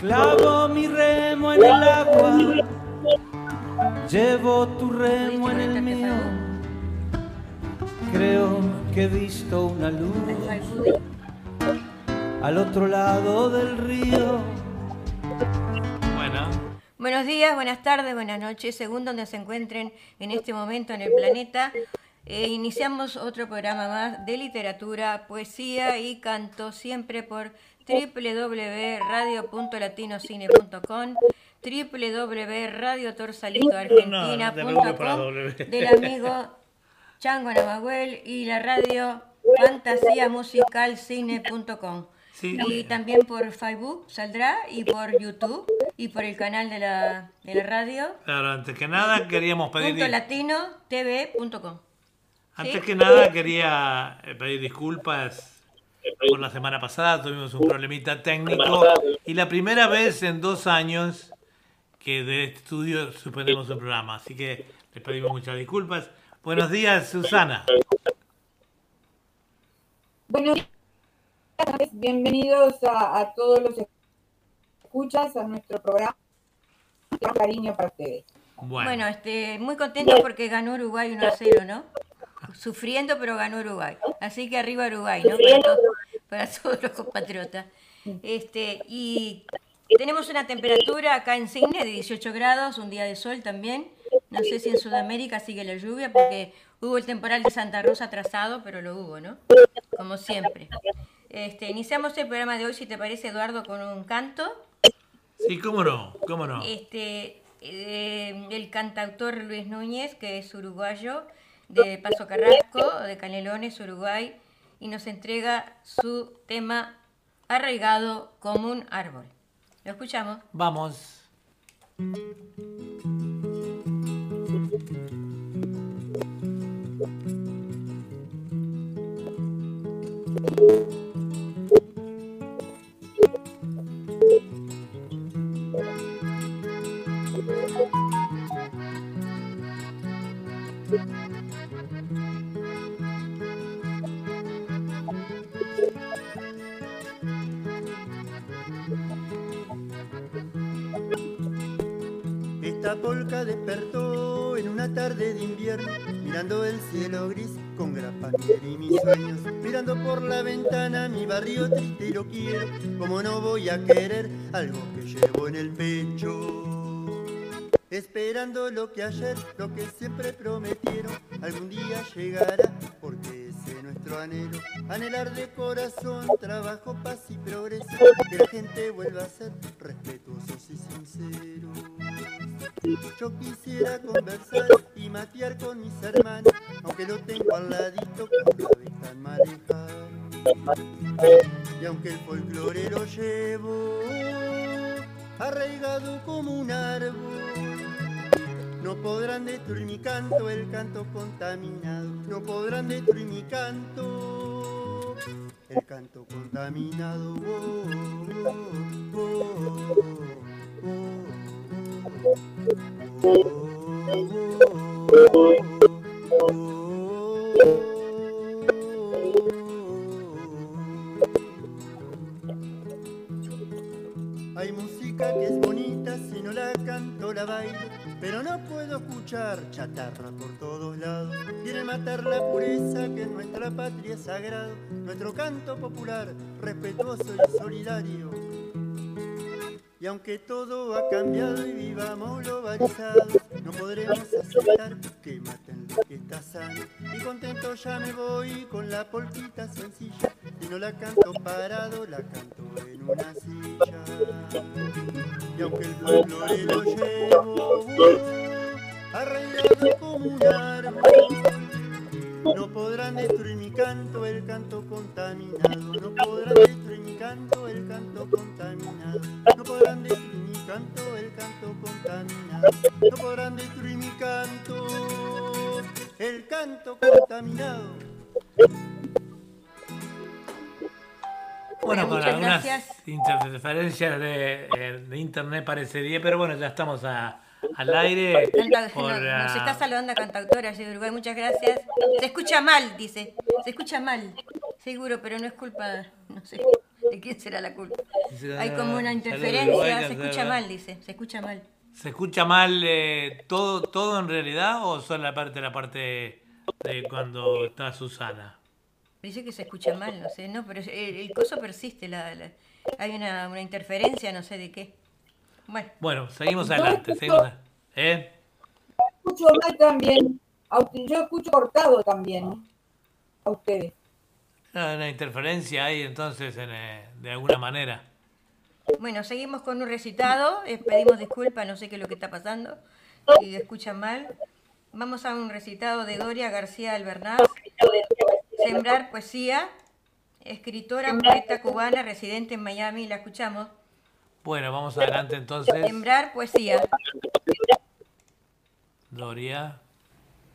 Clavo mi remo en el agua, llevo tu remo en el mío. Creo que he visto una luz al otro lado del río. Bueno, Buenos días, buenas tardes, buenas noches, según donde se encuentren en este momento en el planeta. Eh, iniciamos otro programa más de literatura, poesía y canto, siempre por www.radio.latinocine.com www.radiotorsalitoargentina.com del amigo Chango Namahuel y la radio fantasiamusicalcine.com Sí. y también por Facebook saldrá y por YouTube y por el canal de la, de la radio. Claro, antes que nada queríamos pedir... punto latino tv.com Antes que nada quería eh, pedir disculpas por la semana pasada, tuvimos un problemita técnico y la primera vez en dos años que de estudio suspendemos un programa, así que les pedimos muchas disculpas. Buenos días, Susana. Buenos días, bienvenidos a, a todos los escuchas a nuestro programa. Con cariño para ustedes. Bueno, bueno este muy contento porque ganó Uruguay 1 a 0 ¿no? Sufriendo pero ganó Uruguay así que arriba Uruguay ¿no? para, todos, para todos los compatriotas este y tenemos una temperatura acá en Cisne de 18 grados un día de sol también no sé si en Sudamérica sigue la lluvia porque hubo el temporal de Santa Rosa atrasado pero lo hubo ¿no? como siempre este, iniciamos el programa de hoy si te parece Eduardo con un canto sí, cómo no, cómo no. este, eh, el cantautor Luis Núñez, que es uruguayo, de Paso Carrasco, de Canelones, Uruguay, y nos entrega su tema Arraigado como un árbol. ¿Lo escuchamos? Vamos. Polca despertó en una tarde de invierno, mirando el cielo gris con grapanier y mis sueños, mirando por la ventana mi barrio triste y lo quiero, como no voy a querer algo que llevo en el pecho. Esperando lo que ayer, lo que siempre prometieron, algún día llegará, porque ese es nuestro anhelo. Anhelar de corazón, trabajo, paz y progreso, que la gente vuelva a ser respetuosos y sinceros. Yo quisiera conversar y matear con mis hermanos, aunque lo tengo al ladito, cada vez tan manejado. Y aunque el folclore lo llevo arraigado como un árbol, no podrán destruir mi canto, el canto contaminado. No podrán destruir mi canto, el canto contaminado. Oh, oh, Hay música que es bonita, si no la canto la bailo, pero no puedo escuchar chatarra por todos lados. Quiere matar la pureza que en nuestra patria es sagrado, nuestro canto popular, respetuoso y solidario. Y aunque todo ha cambiado y vivamos globalizados, no podremos aceptar que maten lo que está sano. Y contento ya me voy con la polquita sencilla, y no la canto parado, la canto en una silla. Y aunque el folclore lo llevo arraigado como un árbol, no podrán destruir mi canto, el canto contaminado. No podrán destruir mi canto, el canto contaminado. No podrán destruir mi canto, el canto contaminado. No podrán destruir mi canto, el canto contaminado. Bueno, con muchas algunas interferencias de, eh, de internet parecería, pero bueno, ya estamos a- al aire. Canta- por, no, nos está saludando cantautora allí de Uruguay, muchas gracias. Se escucha mal, dice. Se escucha mal. Se Seguro, pero no es culpa, no sé, ¿de quién será la culpa? Hay como una "Ah, interferencia, se escucha ¿verdad? mal, dice, se escucha mal. ¿Se escucha mal eh, todo, todo en realidad o solo la parte, la parte de cuando está Susana? Dice que se escucha mal, no sé, no, pero el, el coso persiste, la, la- hay una, una interferencia, no sé de qué. Bueno, Bueno, seguimos adelante. Seguimos a- ¿Eh? Escucho mal también. Yo escucho cortado también. A ustedes. Hay Una interferencia ahí entonces en, eh, de alguna manera. bueno, seguimos con un recitado, eh, pedimos disculpas, no sé qué es lo que está pasando, si escuchan mal. Vamos a un recitado de Doria García Albernaz, Sembrar Poesía, escritora, poeta cubana, residente en Miami, la escuchamos. Bueno, vamos adelante entonces. Sembrar Poesía. Doria.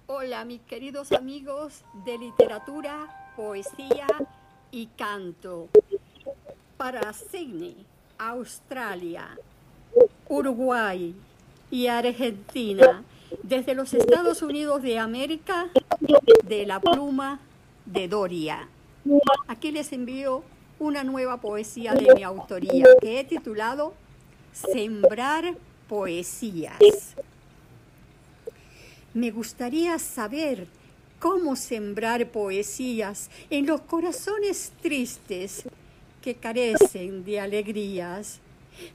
Hola, mis queridos amigos de literatura, poesía y canto. Para Sydney, Australia, Uruguay y Argentina, desde los Estados Unidos de América, de la pluma de Doria. Aquí les envío una nueva poesía de mi autoría que he titulado Sembrar Poesías. Me gustaría saber cómo sembrar poesías en los corazones tristes que carecen de alegrías.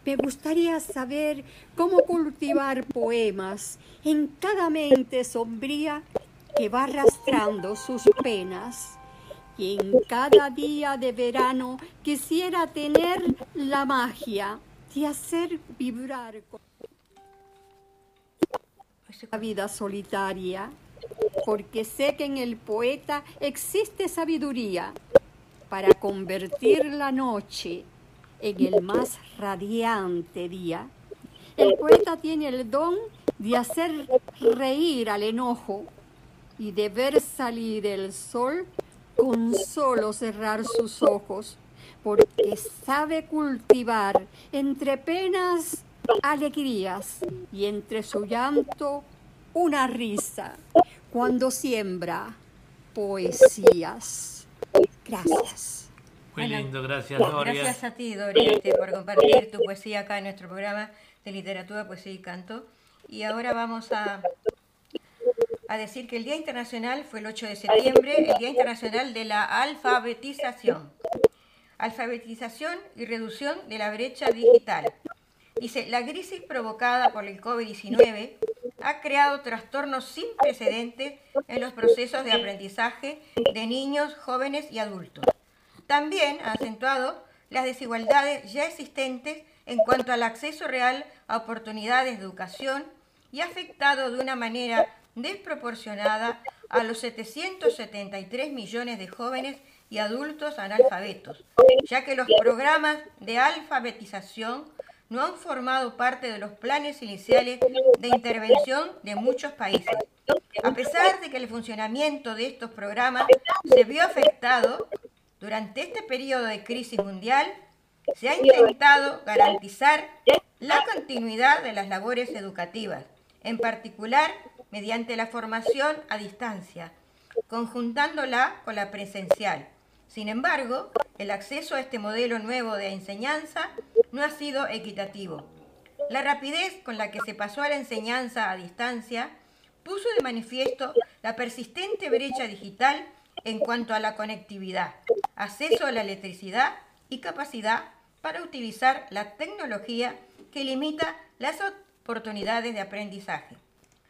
Me gustaría saber cómo cultivar poemas en cada mente sombría que va arrastrando sus penas. Y en cada día de verano quisiera tener la magia de hacer vibrar con la vida solitaria, porque sé que en el poeta existe sabiduría para convertir la noche en el más radiante día. El poeta tiene el don de hacer reír al enojo y de ver salir el sol con solo cerrar sus ojos, porque sabe cultivar entre penas alegrías y entre su llanto una risa cuando siembra poesías. Gracias. Muy Bueno, lindo, gracias Doria. Gracias a ti, Doria, este, por compartir tu poesía acá en nuestro programa de literatura, poesía y canto. Y ahora vamos a, a decir que el Día Internacional fue el 8 de septiembre, el Día Internacional de la Alfabetización. Alfabetización y reducción de la brecha digital. Dice, la crisis provocada por el COVID-19 ha creado trastornos sin precedentes en los procesos de aprendizaje de niños, jóvenes y adultos. También ha acentuado las desigualdades ya existentes en cuanto al acceso real a oportunidades de educación y ha afectado de una manera desproporcionada a los 773 millones de jóvenes y adultos analfabetos, ya que los programas de alfabetización no han formado parte de los planes iniciales de intervención de muchos países. A pesar de que el funcionamiento de estos programas se vio afectado durante este periodo de crisis mundial, se ha intentado garantizar la continuidad de las labores educativas, en particular mediante la formación a distancia, conjuntándola con la presencial. Sin embargo, el acceso a este modelo nuevo de enseñanza no ha sido equitativo. La rapidez con la que se pasó a la enseñanza a distancia puso de manifiesto la persistente brecha digital en cuanto a la conectividad, acceso a la electricidad y capacidad para utilizar la tecnología que limita las oportunidades de aprendizaje.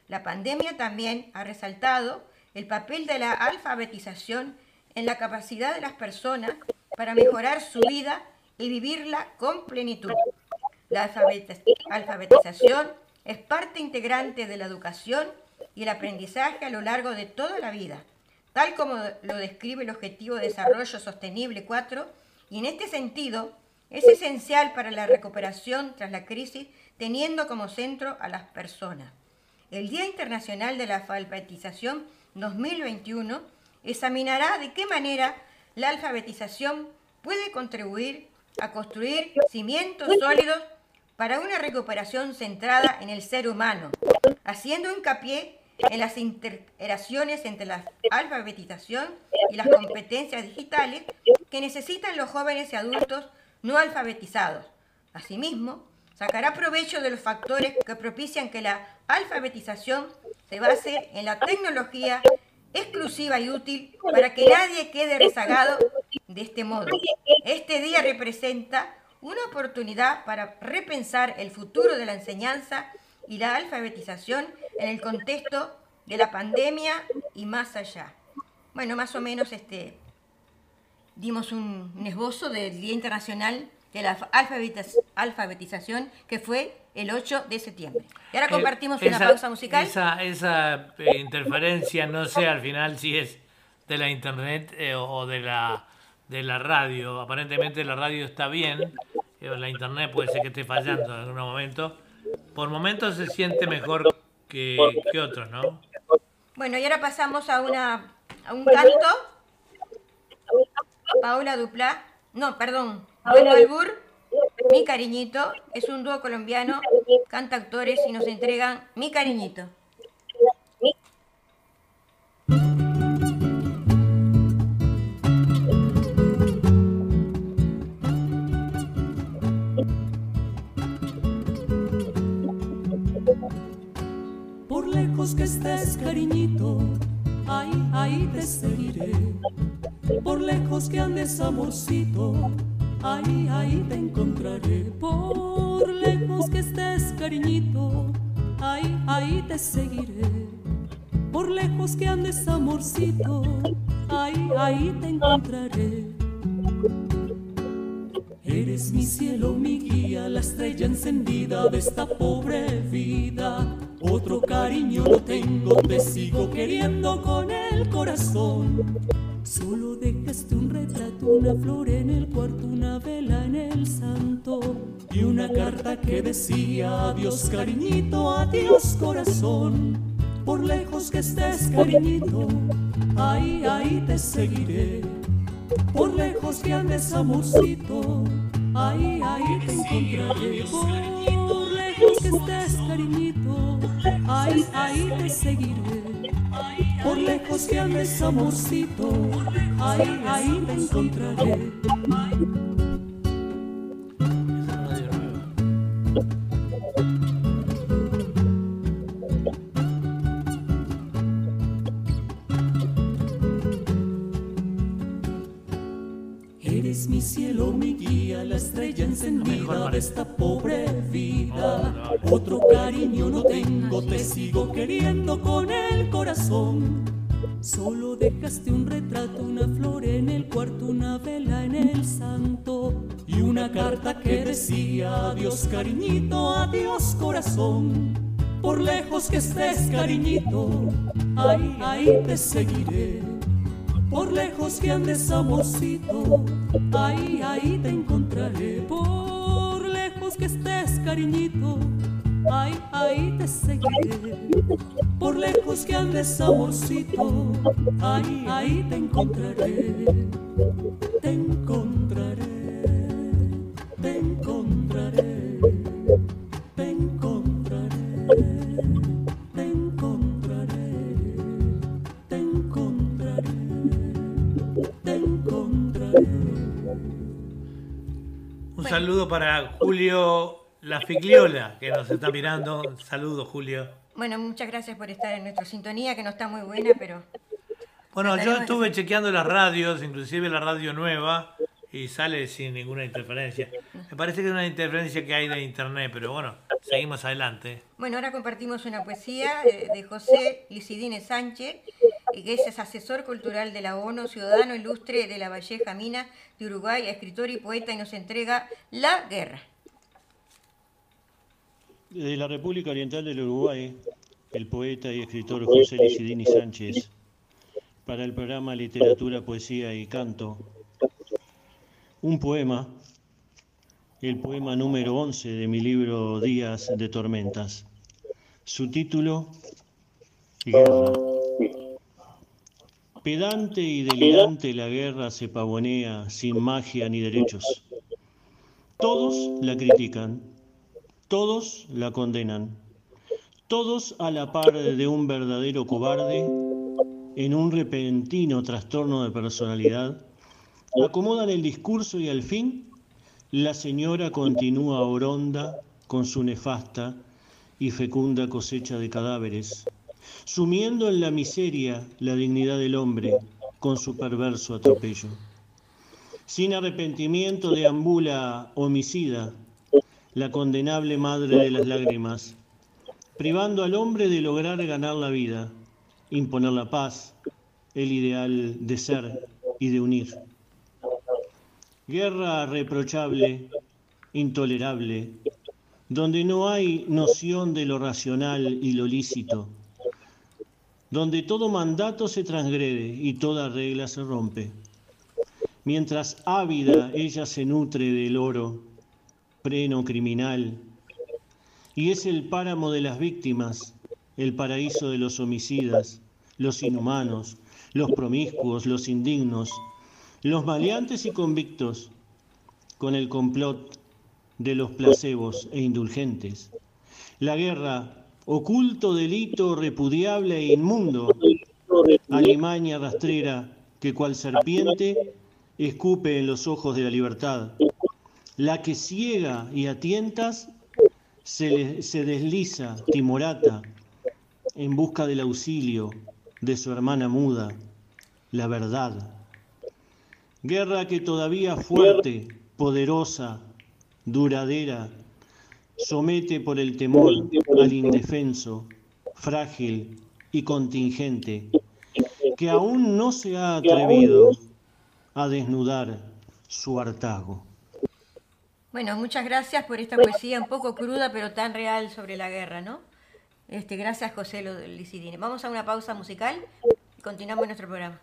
La pandemia también ha resaltado el papel de la alfabetización en la capacidad de las personas para mejorar su vida y vivirla con plenitud. La alfabetiz- alfabetización es parte integrante de la educación y el aprendizaje a lo largo de toda la vida, tal como lo describe el Objetivo de Desarrollo Sostenible 4, y en este sentido es esencial para la recuperación tras la crisis, teniendo como centro a las personas. El Día Internacional de la Alfabetización 2021 examinará de qué manera la alfabetización puede contribuir a construir cimientos sólidos para una recuperación centrada en el ser humano, haciendo hincapié en las interacciones entre la alfabetización y las competencias digitales que necesitan los jóvenes y adultos no alfabetizados. Asimismo, sacará provecho de los factores que propician que la alfabetización se base en la tecnología exclusiva y útil para que nadie quede rezagado de este modo. Este día representa una oportunidad para repensar el futuro de la enseñanza y la alfabetización en el contexto de la pandemia y más allá. Bueno, más o menos este, dimos un, esbozo del Día Internacional de la Alfabetización, que fue el 8 de septiembre. Y ahora eh, compartimos una pausa musical. Esa, esa eh, interferencia, no sé al final si es de la internet eh, o de la, de la radio. Aparentemente la radio está bien, la internet puede ser que esté fallando en algún momento. Por momentos se siente mejor que, que otros, ¿no? Bueno, y ahora pasamos a, una, a un canto. Paola Dupla, no, perdón, Bueno Albur, Mi Cariñito, es un dúo colombiano, canta actores y nos entregan Mi Cariñito. que estés, cariñito, ahí, ahí te seguiré. Por lejos que andes, amorcito, ahí, ahí te encontraré. Por lejos que estés, cariñito, ahí, ahí te seguiré. Por lejos que andes, amorcito, ahí, ahí te encontraré. Eres mi cielo, mi guía, la estrella encendida de esta pobre vida otro cariño no tengo, te sigo queriendo con el corazón. Solo dejaste un retrato, una flor en el cuarto, una vela en el santo y una carta que decía adiós cariñito, adiós corazón. Por lejos que estés cariñito, ahí, ahí te seguiré. Por lejos que andes amorcito, ahí, ahí te encontraré. Por lejos que estés cariñito, ahí, ahí te seguiré. Por lejos que andes, amorcito, ahí, ahí te encontraré. Eres mi cielo, mi guía, la estrella encendida de esta pobre vida. Otro cariño no tengo, te sigo queriendo con el corazón. Solo dejaste un retrato, una flor en el cuarto, una vela en el santo y una carta que decía adiós cariñito, adiós corazón. Por lejos que estés cariñito, ahí, ahí te seguiré. Por lejos que andes amorcito, ahí, ahí te encontraré. Por lejos que estés cariñito, ahí, ahí te seguiré. Por lejos que andes amorcito, ahí, ahí te encontraré. Te encontraré, te encontraré, te encontraré, te encontraré, te encontraré, te encontraré. Un saludo para Julio la Figliola, que nos está mirando. Saludos, Julio. Bueno, muchas gracias por estar en nuestra sintonía, que no está muy buena, pero... Bueno, yo estuve chequeando las radios, inclusive la radio nueva, y sale sin ninguna interferencia. Me parece que es una interferencia que hay de internet, pero bueno, seguimos adelante. Bueno, ahora compartimos una poesía de José Licidine Sánchez, que es asesor cultural de la ONU, ciudadano ilustre de la Valleja Mina de Uruguay, escritor y poeta, y nos entrega La Guerra. De la República Oriental del Uruguay, el poeta y escritor José Licidini Sánchez, para el programa Literatura, Poesía y Canto, un poema, el poema número 11 de mi libro Días de Tormentas. Su título, Guerra. Pedante y delirante la guerra se pavonea sin magia ni derechos. Todos la critican todos la condenan, todos a la par de un verdadero cobarde, en un repentino trastorno de personalidad, acomodan el discurso y al fin la señora continúa oronda con su nefasta y fecunda cosecha de cadáveres, sumiendo en la miseria la dignidad del hombre con su perverso atropello. Sin arrepentimiento deambula homicida la condenable madre de las lágrimas, privando al hombre de lograr ganar la vida, imponer la paz, el ideal de ser y de unir. Guerra reprochable, intolerable, donde no hay noción de lo racional y lo lícito, donde todo mandato se transgrede y toda regla se rompe. Mientras ávida ella se nutre del oro, preno criminal, y es el páramo de las víctimas, el paraíso de los homicidas, los inhumanos, los promiscuos, los indignos, los maleantes y convictos, con el complot de los placebos e indulgentes. La guerra, oculto delito repudiable e inmundo, alimaña rastrera que cual serpiente escupe en los ojos de la libertad, la que ciega y a tientas se, se desliza timorata en busca del auxilio de su hermana muda, la verdad. Guerra que todavía fuerte, poderosa, duradera, somete por el temor al indefenso, frágil y contingente, que aún no se ha atrevido a desnudar su hartago. Bueno, muchas gracias por esta poesía un poco cruda pero tan real sobre la guerra, ¿no? Este, gracias José Licidine. Vamos a una pausa musical y continuamos nuestro programa.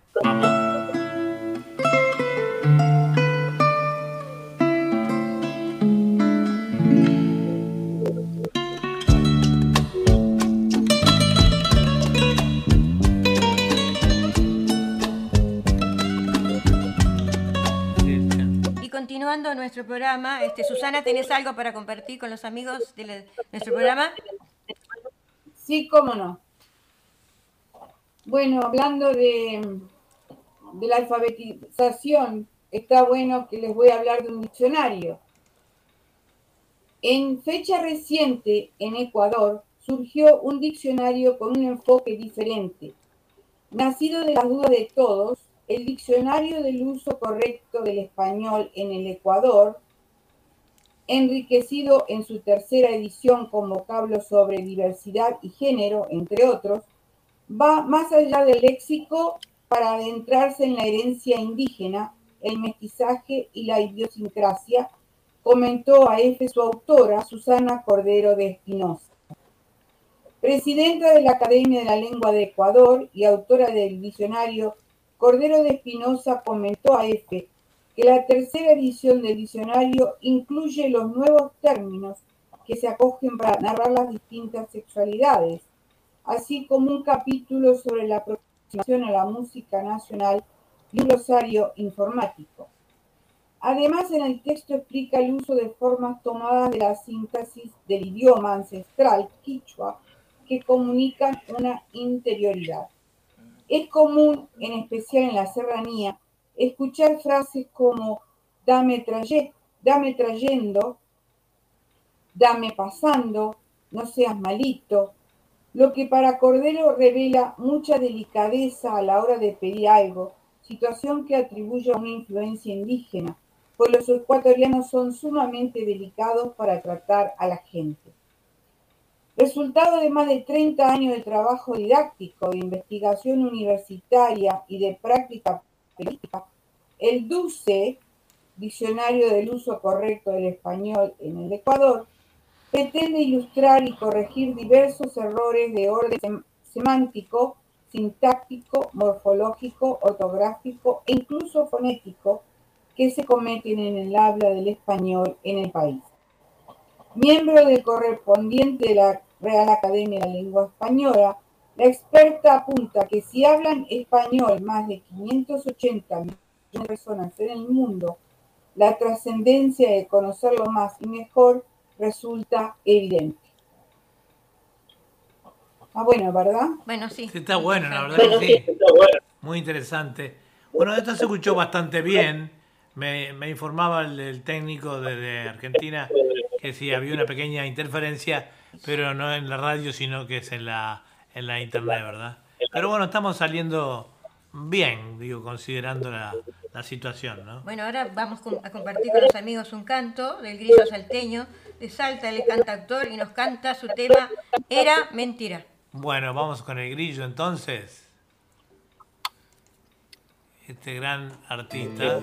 Continuando nuestro programa, este, Susana, ¿tenés algo para compartir con los amigos de nuestro programa? Sí, cómo no. Bueno, hablando de, de la alfabetización, está bueno que les voy a hablar de un diccionario. En fecha reciente, en Ecuador, surgió un diccionario con un enfoque diferente. Nacido de las dudas de todos, el Diccionario del Uso Correcto del Español en el Ecuador, enriquecido en su tercera edición con vocablos sobre diversidad y género, entre otros, va más allá del léxico para adentrarse en la herencia indígena, el mestizaje y la idiosincrasia, comentó a F su autora, Susana Cordero de Espinosa. Presidenta de la Academia de la Lengua de Ecuador y autora del diccionario Cordero de Espinosa comentó a EFE que la tercera edición del diccionario incluye los nuevos términos que se acogen para narrar las distintas sexualidades, así como un capítulo sobre la aproximación a la música nacional y un glosario informático. Además, en el texto explica el uso de formas tomadas de la síntesis del idioma ancestral quichua que comunican una interioridad. Es común, en especial en la serranía, escuchar frases como dame, trayendo, dame pasando, no seas malito, lo que para Cordero revela mucha delicadeza a la hora de pedir algo, situación que atribuye a una influencia indígena, pues los ecuatorianos son sumamente delicados para tratar a la gente. Resultado de más de 30 años de trabajo didáctico, de investigación universitaria y de práctica política, el DUCE, Diccionario del Uso Correcto del Español en el Ecuador, pretende ilustrar y corregir diversos errores de orden semántico, sintáctico, morfológico, ortográfico e incluso fonético que se cometen en el habla del español en el país. Miembro del correspondiente de la Real Academia de la Lengua Española, la experta apunta que si hablan español más de 580 millones de personas en el mundo, la trascendencia de conocerlo más y mejor resulta evidente. Ah, bueno, ¿verdad? Bueno, sí. Sí, está bueno, la verdad que sí. Muy interesante. Bueno, esto se escuchó bastante bien. Me, me informaba el, el técnico desde Argentina que sí había una pequeña interferencia, pero no en la radio, sino que es en la, en la internet, ¿verdad? Pero bueno, estamos saliendo bien, digo, considerando la, la situación, ¿no? Bueno, ahora vamos a compartir con los amigos un canto del grillo salteño de Salta, él es cantautor y nos canta su tema Era Mentira. Bueno, vamos con el grillo entonces. Este gran artista.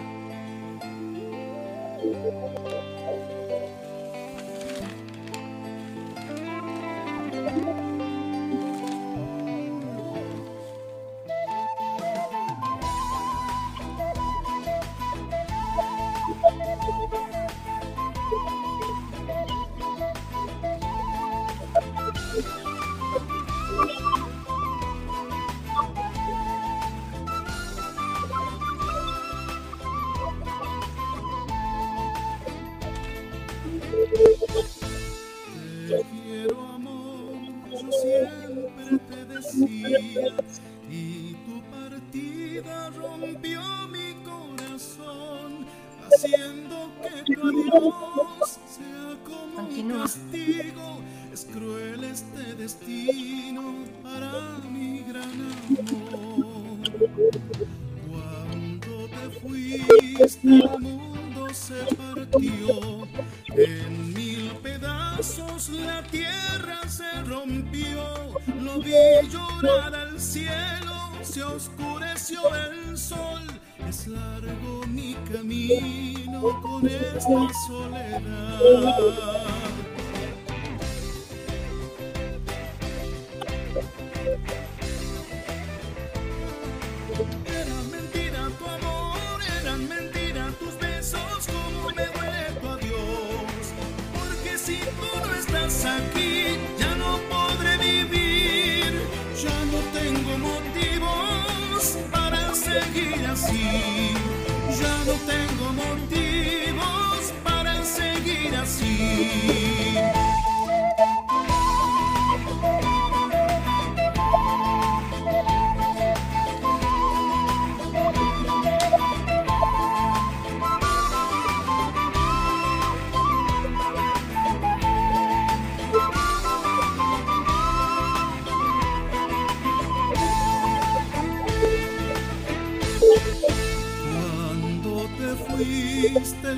Te quiero amor, siempre te decía, y tu partida rompió mi corazón, haciendo que tu adiós sea como un castigo. Es cruel este destino para mi gran amor. Cuando te fuiste, el mundo se partió en mil pedazos, la tierra se rompió. Lo vi llorar al cielo, se oscureció el sol. Es largo mi camino con esta soledad. Aquí, ya no podré vivir. Ya no tengo motivos para seguir así. Ya no tengo motivos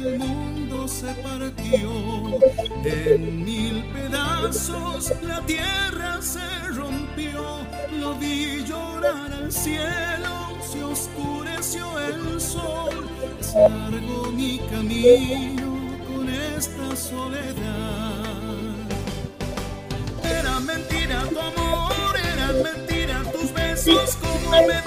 el mundo se partió. En mil pedazos, la tierra se rompió, lo vi llorar al cielo, se oscureció el sol, largo mi camino con esta soledad. Era mentira tu amor, eran mentira tus besos, como me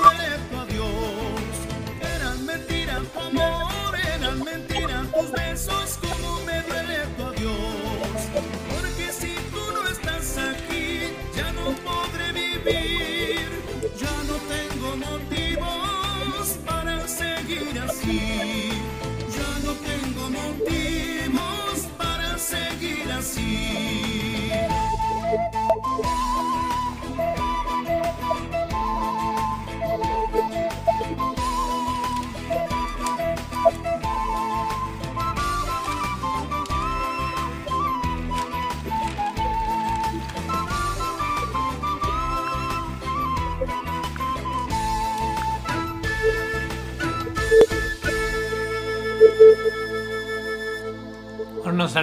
seguir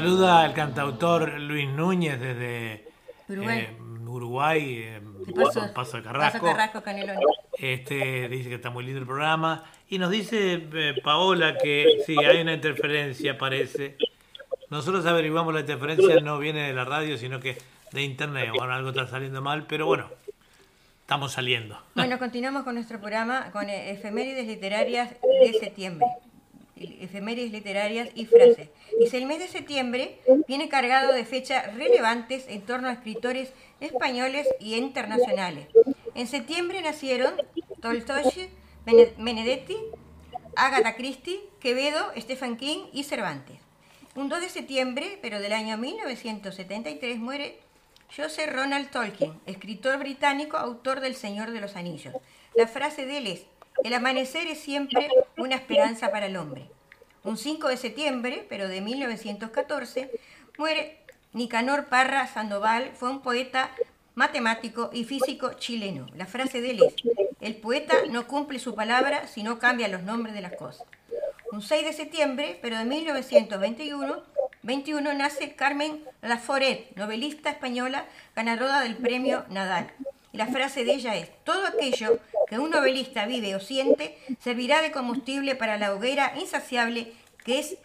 saluda el cantautor Luis Núñez desde Uruguay. eh, Uruguay, eh, Paso, Paso de Paso Carrasco. Carrasco. Este, dice que está muy lindo el programa. Y nos dice eh, Paola que sí, hay una interferencia, parece. Nosotros averiguamos la interferencia, no viene de la radio, sino que de internet. Bueno, algo está saliendo mal, pero bueno, estamos saliendo. Bueno, continuamos con nuestro programa con efemérides literarias de septiembre. Efemérides literarias y frases. Dice, el mes de septiembre viene cargado de fechas relevantes en torno a escritores españoles y internacionales. En septiembre nacieron Tolstoy, Bene- Benedetti, Agatha Christie, Quevedo, Stephen King y Cervantes. Un 2 de septiembre, pero del año 1973, muere Joseph Ronald Tolkien, escritor británico, autor del Señor de los Anillos. La frase de él es, el amanecer es siempre una esperanza para el hombre. Un 5 de septiembre, pero de 1914, muere Nicanor Parra Sandoval, fue un poeta matemático y físico chileno. La frase de él es, el poeta no cumple su palabra si no cambia los nombres de las cosas. Un 6 de septiembre, pero de 1921, 21, nace Carmen Laforet, novelista española, ganadora del premio Nadal. La frase de ella es, todo aquello que un novelista vive o siente servirá de combustible para la hoguera insaciable que es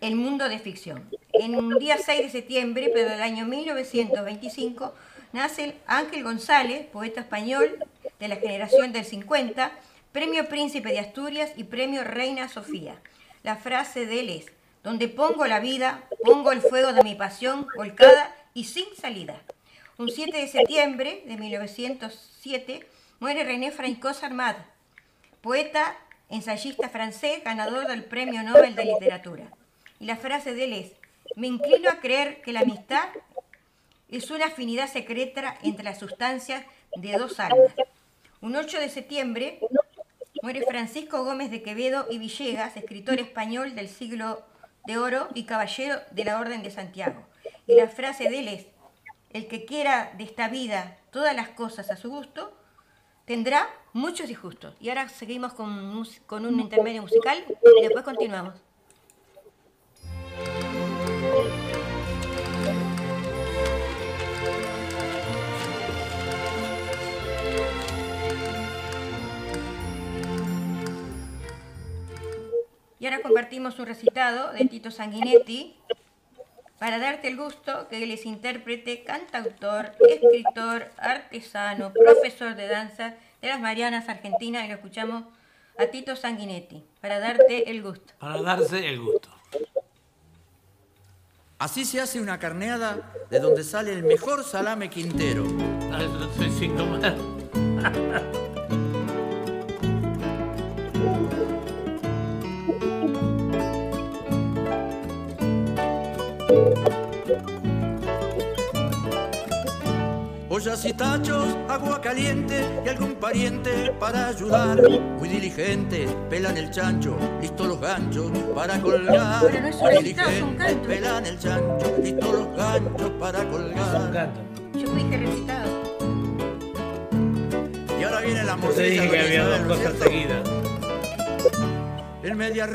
el mundo de ficción. En un día 6 de septiembre, pero del año 1925, nace Ángel González, poeta español de la generación del 50, Premio Príncipe de Asturias y Premio Reina Sofía. La frase de él es, donde pongo la vida, pongo el fuego de mi pasión volcada y sin salida. Un 7 de septiembre de 1907 muere René Francois Armad, poeta, ensayista francés, ganador del Premio Nobel de Literatura. Y la frase de él es, me inclino a creer que la amistad es una afinidad secreta entre las sustancias de dos almas. Un 8 de septiembre muere Francisco Gómez de Quevedo y Villegas, escritor español del siglo de oro y caballero de la Orden de Santiago. Y la frase de él es, el que quiera de esta vida todas las cosas a su gusto, tendrá muchos disgustos. Y ahora seguimos con, con un intermedio musical y después continuamos. Y ahora compartimos un recitado de Tito Sanguinetti para darte el gusto que él es intérprete, cantautor, escritor, artesano, profesor de danza de las Marianas Argentinas y lo escuchamos a Tito Sanguinetti para darte el gusto. Para darse el gusto. Así se hace una carneada de donde sale el mejor salame quintero. Ah, eso no estoy sin Ollas y tachos, agua caliente y algún pariente para ayudar. Muy diligente, pelan el chancho, listos los ganchos para colgar. Pero no es un Muy recitado, es un diligente, canto. pelan el chancho, listos los ganchos para colgar. Yo dije recitado. Y ahora viene la Te morcilla dije que había dos Isabel, ¿no es cosas seguidas. El media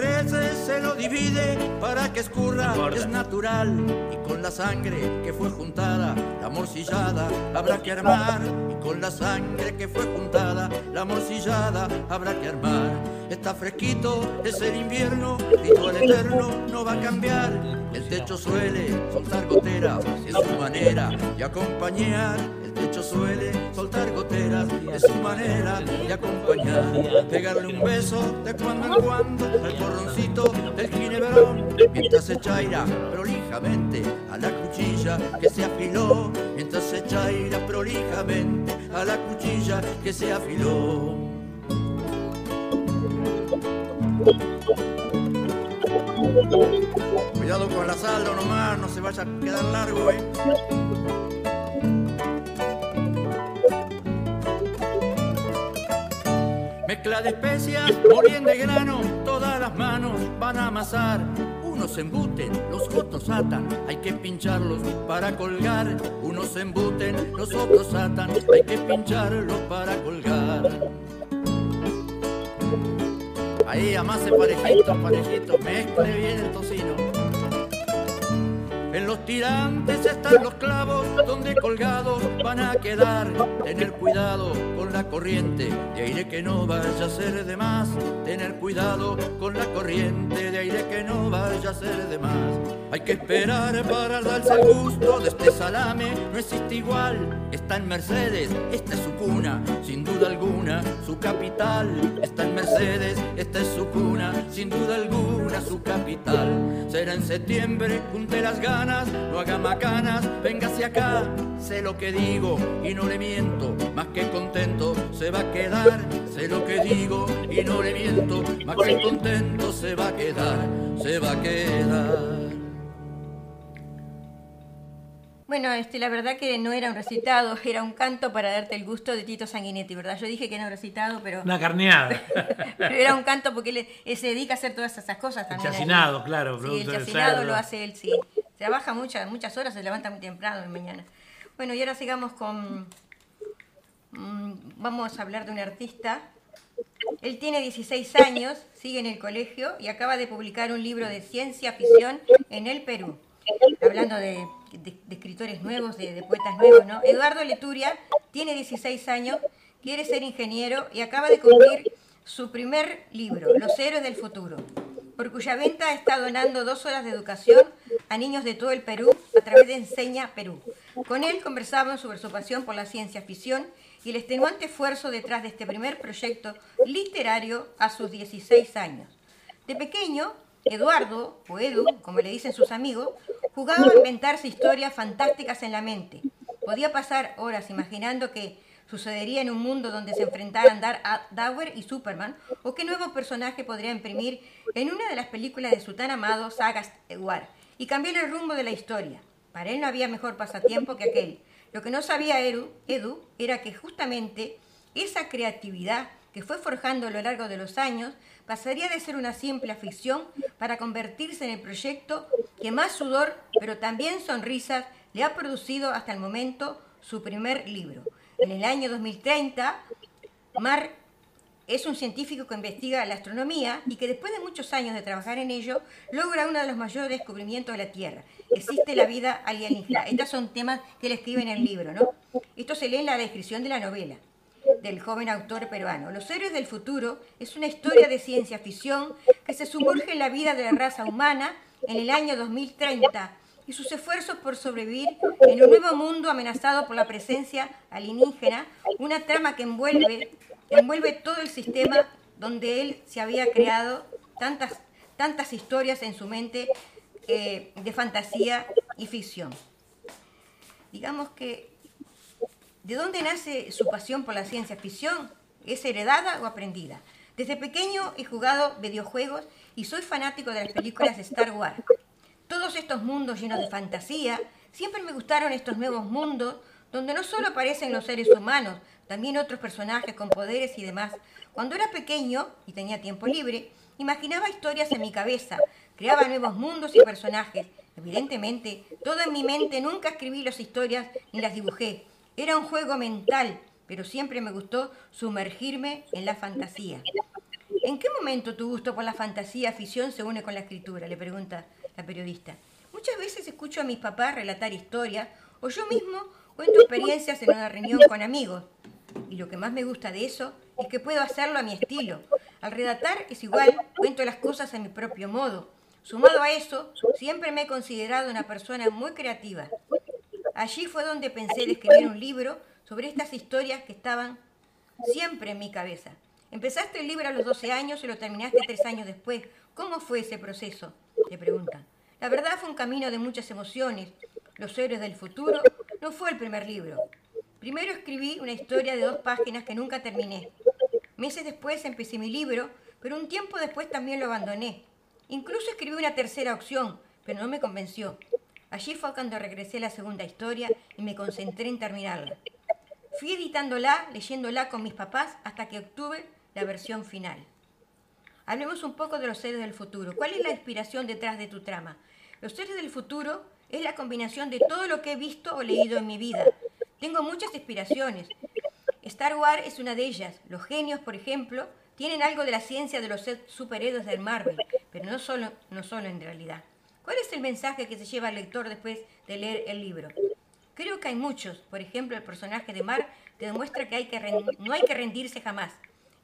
se lo divide para que escurra, es natural. Y con la sangre que fue juntada, la morcillada habrá que armar. Y con la sangre que fue juntada, la morcillada habrá que armar. Está fresquito, es el invierno, ritual eterno no va a cambiar. El techo suele soltar goteras en su manera de acompañar. El techo suele soltar goteras es su manera de acompañar. Pegarle un beso de cuando en cuando al borroncito del ginebrón. Mientras se chaira prolijamente a la cuchilla que se afiló. Mientras se chaira prolijamente a la cuchilla que se afiló. Cuidado con la salda nomás, no se vaya a quedar largo, eh. Mezcla de especias, bien de grano, todas las manos van a amasar. Unos embuten, los otros atan, hay que pincharlos para colgar. Unos embuten, los otros atan, hay que pincharlos para colgar. Ahí amase parejito, parejito, mezcle bien el tocino. En los tirantes están los clavos donde colgados van a quedar. Tener cuidado con la corriente de aire que no vaya a ser de más. Tener cuidado con la corriente de aire que no vaya a ser de más. Hay que esperar para darse el gusto de este salame. No existe igual, está en Mercedes, esta es su cuna, sin duda alguna, su capital. Está en Mercedes, esta es su cuna, sin duda alguna, su capital. Será en septiembre, junte las ganas, no haga macanas, véngase acá. Sé lo que digo y no le miento, más que contento se va a quedar. Sé lo que digo y no le miento, más que contento se va a quedar, se va a quedar. Bueno, este, la verdad que no era un recitado, era un canto para darte el gusto de Tito Sanguinetti, ¿verdad? Yo dije que era un recitado, pero, Una carneada. pero era un canto porque él, él se dedica a hacer todas esas cosas El también. chacinado, claro. Sí, el chacinado lo hace él, sí. Trabaja muchas, muchas horas, se levanta muy temprano de mañana. Bueno, y ahora sigamos con... mm, Vamos a hablar de un artista. Él tiene 16 años, sigue en el colegio y acaba de publicar un libro de ciencia ficción en el Perú. Hablando de, de- escritores nuevos, de, de poetas nuevos, ¿no? Eduardo Leturia tiene 16 años, quiere ser ingeniero y acaba de cumplir su primer libro, Los héroes del futuro, por cuya venta está donando dos horas de educación a niños de todo el Perú a través de Enseña Perú. Con él conversamos sobre su pasión por la ciencia ficción y el extenuante esfuerzo detrás de este primer proyecto literario a sus 16 años. De pequeño, Eduardo, o Edu, como le dicen sus amigos, jugaba a inventarse historias fantásticas en la mente. Podía pasar horas imaginando que sucedería en un mundo donde se enfrentaran Dar- a- Dower y Superman, o qué nuevo personaje podría imprimir en una de las películas de su tan amado Sagas War, y cambiar el rumbo de la historia. Para él no había mejor pasatiempo que aquel. Lo que no sabía Edu, Edu era que justamente esa creatividad que fue forjando a lo largo de los años pasaría de ser una simple ficción para convertirse en el proyecto que más sudor, pero también sonrisas, le ha producido hasta el momento su primer libro. En el año 2030, Mar es un científico que investiga la astronomía y que después de muchos años de trabajar en ello, logra uno de los mayores descubrimientos de la Tierra. Existe la vida alienígena. Estos son temas que él escribe en el libro, ¿no? Esto se lee en la descripción de la novela del joven autor peruano. Los héroes del futuro es una historia de ciencia ficción que se sumerge en la vida de la raza humana en el año 2030 y sus esfuerzos por sobrevivir en un nuevo mundo amenazado por la presencia alienígena, una trama que envuelve, envuelve todo el sistema donde él se había creado tantas, tantas historias en su mente eh, de fantasía y ficción. Digamos que ¿De dónde nace su pasión por la ciencia ficción? ¿Es heredada o aprendida? Desde pequeño he jugado videojuegos y soy fanático de las películas de Star Wars. Todos estos mundos llenos de fantasía, siempre me gustaron estos nuevos mundos donde no solo aparecen los seres humanos, también otros personajes con poderes y demás. Cuando era pequeño y tenía tiempo libre, imaginaba historias en mi cabeza, creaba nuevos mundos y personajes. Evidentemente, todo en mi mente, nunca escribí las historias ni las dibujé. Era un juego mental, pero siempre me gustó sumergirme en la fantasía. ¿En qué momento tu gusto por la fantasía ficción se une con la escritura? Le pregunta la periodista. Muchas veces escucho a mis papás relatar historias o yo mismo cuento experiencias en una reunión con amigos. Y lo que más me gusta de eso es que puedo hacerlo a mi estilo. Al redactar es igual, cuento las cosas a mi propio modo. Sumado a eso, siempre me he considerado una persona muy creativa. Allí fue donde pensé escribir un libro sobre estas historias que estaban siempre en mi cabeza. Empezaste el libro a los 12 años y lo terminaste tres años después. ¿Cómo fue ese proceso? Le preguntan. La verdad fue un camino de muchas emociones. Los héroes del futuro no fue el primer libro. Primero escribí una historia de dos páginas que nunca terminé. Meses después empecé mi libro, pero un tiempo después también lo abandoné. Incluso escribí una tercera opción, pero no me convenció. Allí fue cuando regresé a la segunda historia y me concentré en terminarla. Fui editándola, leyéndola con mis papás hasta que obtuve la versión final. Hablemos un poco de los seres del futuro. ¿Cuál es la inspiración detrás de tu trama? Los seres del futuro es la combinación de todo lo que he visto o leído en mi vida. Tengo muchas inspiraciones. Star Wars es una de ellas. Los genios, por ejemplo, tienen algo de la ciencia de los superhéroes del Marvel, pero no solo, no solo en realidad. ¿Cuál es el mensaje que se lleva al lector después de leer el libro? Creo que hay muchos. Por ejemplo, el personaje de Mar te demuestra que, que no hay que rendirse jamás.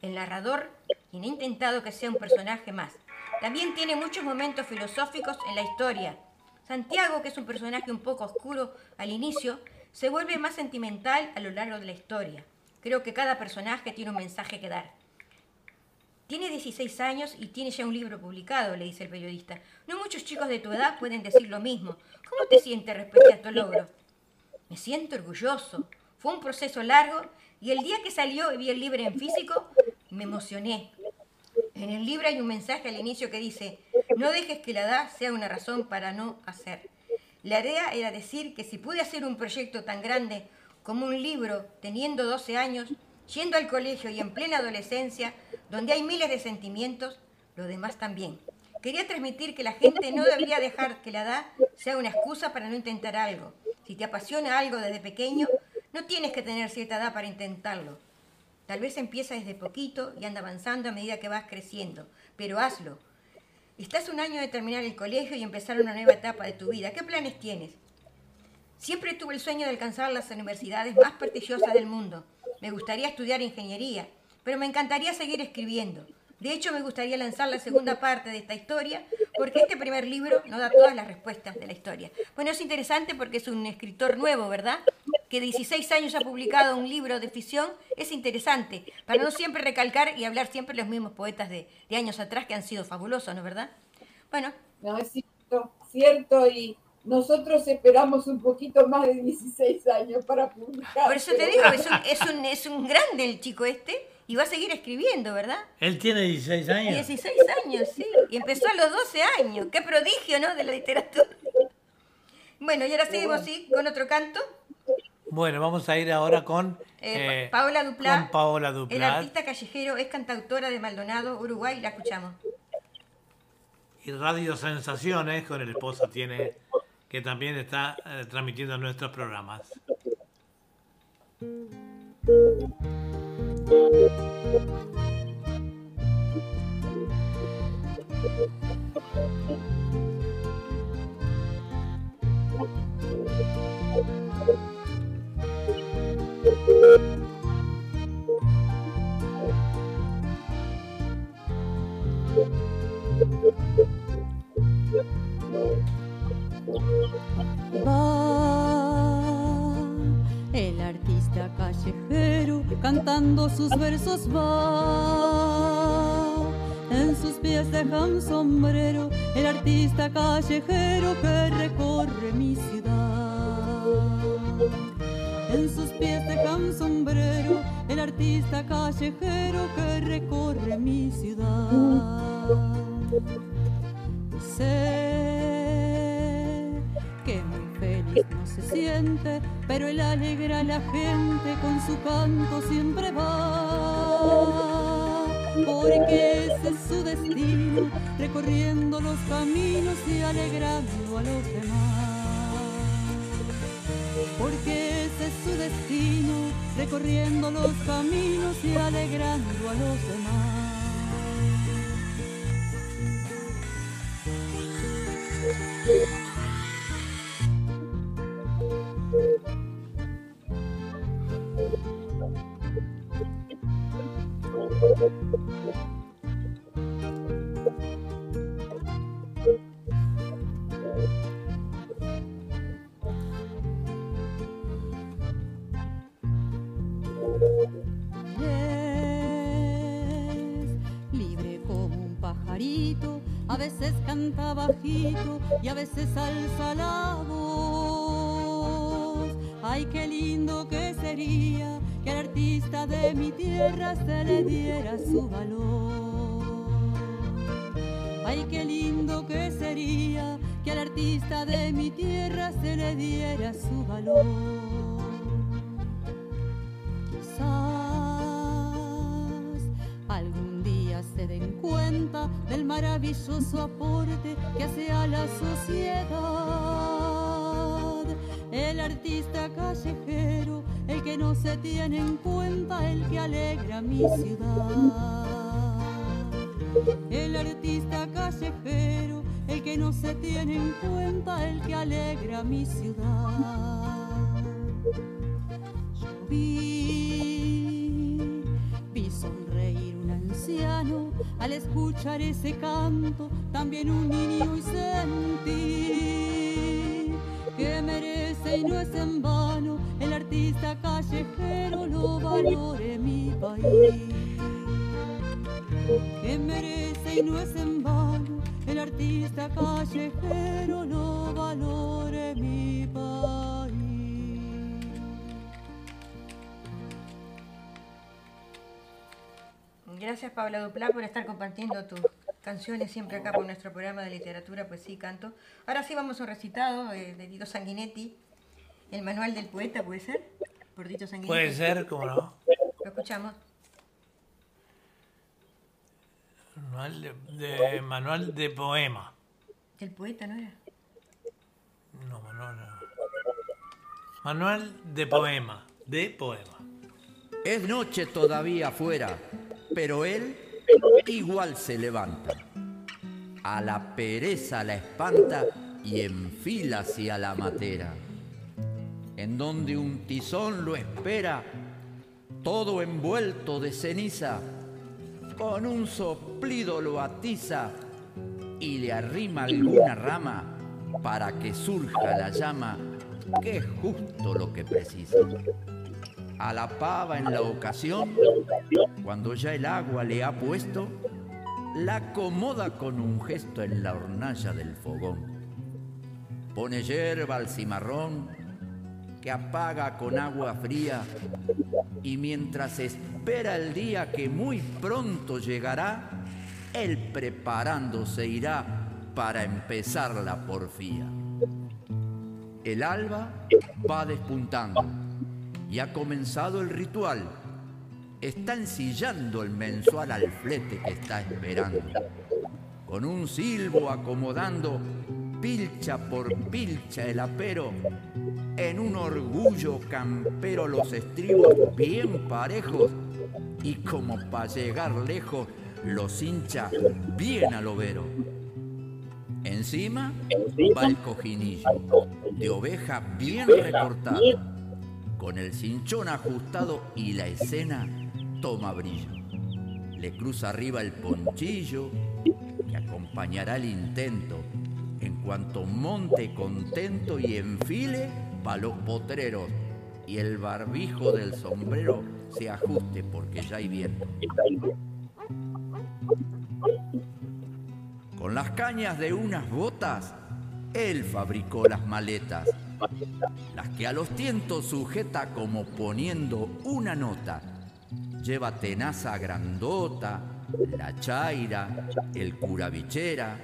El narrador, quien ha intentado que sea un personaje más. También tiene muchos momentos filosóficos en la historia. Santiago, que es un personaje un poco oscuro al inicio, se vuelve más sentimental a lo largo de la historia. Creo que cada personaje tiene un mensaje que dar. Tiene 16 años y tiene ya un libro publicado, le dice el periodista. No muchos chicos de tu edad pueden decir lo mismo. ¿Cómo te sientes respecto a tu logro? Me siento orgulloso. Fue un proceso largo y el día que salió y vi el libro en físico, me emocioné. En el libro hay un mensaje al inicio que dice, no dejes que la edad sea una razón para no hacer. La idea era decir que si pude hacer un proyecto tan grande como un libro teniendo 12 años, yendo al colegio y en plena adolescencia, donde hay miles de sentimientos, lo demás también. Quería transmitir que la gente no debería dejar que la edad sea una excusa para no intentar algo. Si te apasiona algo desde pequeño, no tienes que tener cierta edad para intentarlo. Tal vez empieza desde poquito y anda avanzando a medida que vas creciendo, pero hazlo. Estás un año de terminar el colegio y empezar una nueva etapa de tu vida. ¿Qué planes tienes? Siempre tuve el sueño de alcanzar las universidades más prestigiosas del mundo. Me gustaría estudiar ingeniería, pero me encantaría seguir escribiendo. De hecho, me gustaría lanzar la segunda parte de esta historia, porque este primer libro no da todas las respuestas de la historia. Bueno, es interesante porque es un escritor nuevo, ¿verdad? Que 16 años ha publicado un libro de ficción, es interesante, para no siempre recalcar y hablar siempre los mismos poetas de, años atrás que han sido fabulosos, ¿no verdad? Bueno. No, es cierto, cierto, y nosotros esperamos un poquito más de 16 años para publicar. Por eso te digo, es un, es un, es un grande el chico este, y va a seguir escribiendo, ¿verdad? Él tiene 16 años. 16 años, sí. Y empezó a los 12 años. Qué prodigio, ¿no? De la literatura. Bueno, y ahora seguimos, sí, con otro canto. Bueno, vamos a ir ahora con eh, eh, Paola Duplá. Con Paola Duplá. El artista callejero es cantautora de Maldonado, Uruguay. La escuchamos. Y Radio Sensaciones, con el esposo tiene, que también está eh, transmitiendo nuestros programas. Pies deja un sombrero el artista callejero que recorre mi ciudad. En sus pies deja un sombrero el artista callejero que recorre mi ciudad. Sé que muy feliz no se siente, pero él alegra a la gente con su canto siempre va. Porque ese es su destino, recorriendo los caminos y alegrando a los demás. Porque ese es su destino, recorriendo los caminos y alegrando a los demás. Y a veces alza la voz. Ay, qué lindo que sería que al artista de mi tierra se le diera su valor. Ay, qué lindo que sería que al artista de mi tierra se le diera su valor. Quizás se den cuenta del maravilloso aporte que hace a la sociedad. El artista callejero, el que no se tiene en cuenta, el que alegra mi ciudad. El artista callejero, el que no se tiene en cuenta, el que alegra mi ciudad. Yo vi, al escuchar ese canto, también un niño y sentí que merece y no es en vano el artista callejero lo valore mi país. Que merece y no es en vano el artista callejero lo valore mi país. Gracias, Paula Duplá, por estar compartiendo tu, canciones siempre acá por nuestro programa de literatura, poesía y canto. Ahora sí vamos a un recitado eh, de Tito Sanguinetti, el manual del poeta, ¿puede ser? Por Tito Sanguinetti. Puede ser, cómo no. Lo escuchamos. Manual de, de- manual de poema. Del poeta, ¿no era? No, manual no. Manual de poema. De poema. Es noche todavía afuera, pero él igual se levanta. A la pereza la espanta y enfila hacia la matera, en donde un tizón lo espera, todo envuelto de ceniza, con un soplido lo atiza y le arrima alguna rama para que surja la llama, que es justo lo que precisa a la pava en la ocasión, cuando ya el agua le ha puesto, la acomoda con un gesto en la hornalla del fogón. Pone hierba al cimarrón que apaga con agua fría y mientras espera el día que muy pronto llegará, él preparándose irá para empezar la porfía. El alba va despuntando y ha comenzado el ritual. Está ensillando el mensual al flete que está esperando. Con un silbo acomodando pilcha por pilcha el apero, en un orgullo campero los estribos bien parejos y como para llegar lejos los hincha bien al overo. Encima va el cojinillo de oveja bien recortada con el cinchón ajustado y la escena toma brillo. Le cruza arriba el ponchillo que acompañará el intento en cuanto monte contento y enfile pa' los potreros y el barbijo del sombrero se ajuste porque ya hay viento. Con las cañas de unas botas, él fabricó las maletas las que a los tientos sujeta como poniendo una nota. Lleva tenaza grandota, la chaira, el curabichera,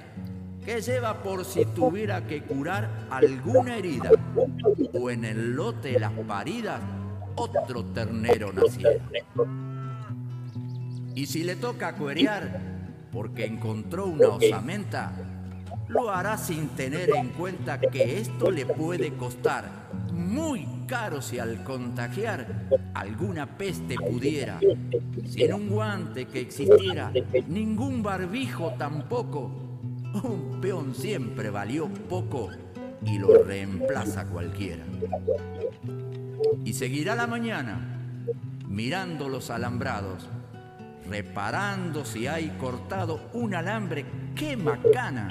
que lleva por si tuviera que curar alguna herida, o en el lote las paridas otro ternero naciera. Y si le toca cuerear, porque encontró una osamenta, lo hará sin tener en cuenta que esto le puede costar muy caro si al contagiar alguna peste pudiera. Sin un guante que existiera, ningún barbijo tampoco. Un peón siempre valió poco y lo reemplaza cualquiera. Y seguirá la mañana mirando los alambrados, reparando si hay cortado un alambre, qué macana.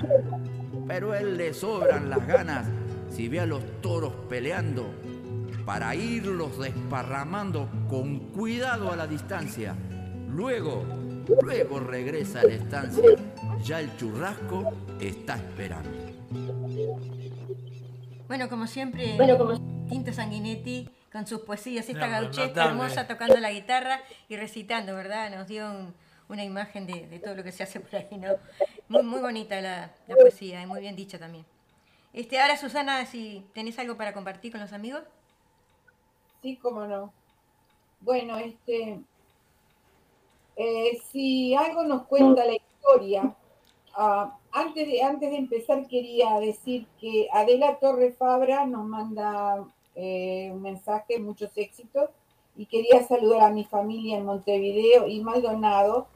Pero a él le sobran las ganas si ve a los toros peleando para irlos desparramando con cuidado a la distancia. Luego, luego regresa a la estancia. Ya el churrasco está esperando. Bueno, como siempre, Bueno, como- Tinto Sanguinetti con sus poesías, esta No, gauchesca notable. hermosa tocando la guitarra y recitando, ¿verdad? Nos dio un- una imagen de, de todo lo que se hace por ahí, ¿no? Muy, muy bonita la, poesía y muy bien dicha también. Este, ahora, Susana, si tenés algo para compartir con los amigos. Sí, cómo no. Bueno, este, eh, si algo nos cuenta la historia, ah, antes, de, antes de empezar quería decir que Adela Torre Fabra nos manda eh, un mensaje, muchos éxitos, y quería saludar a mi familia en Montevideo y Maldonado,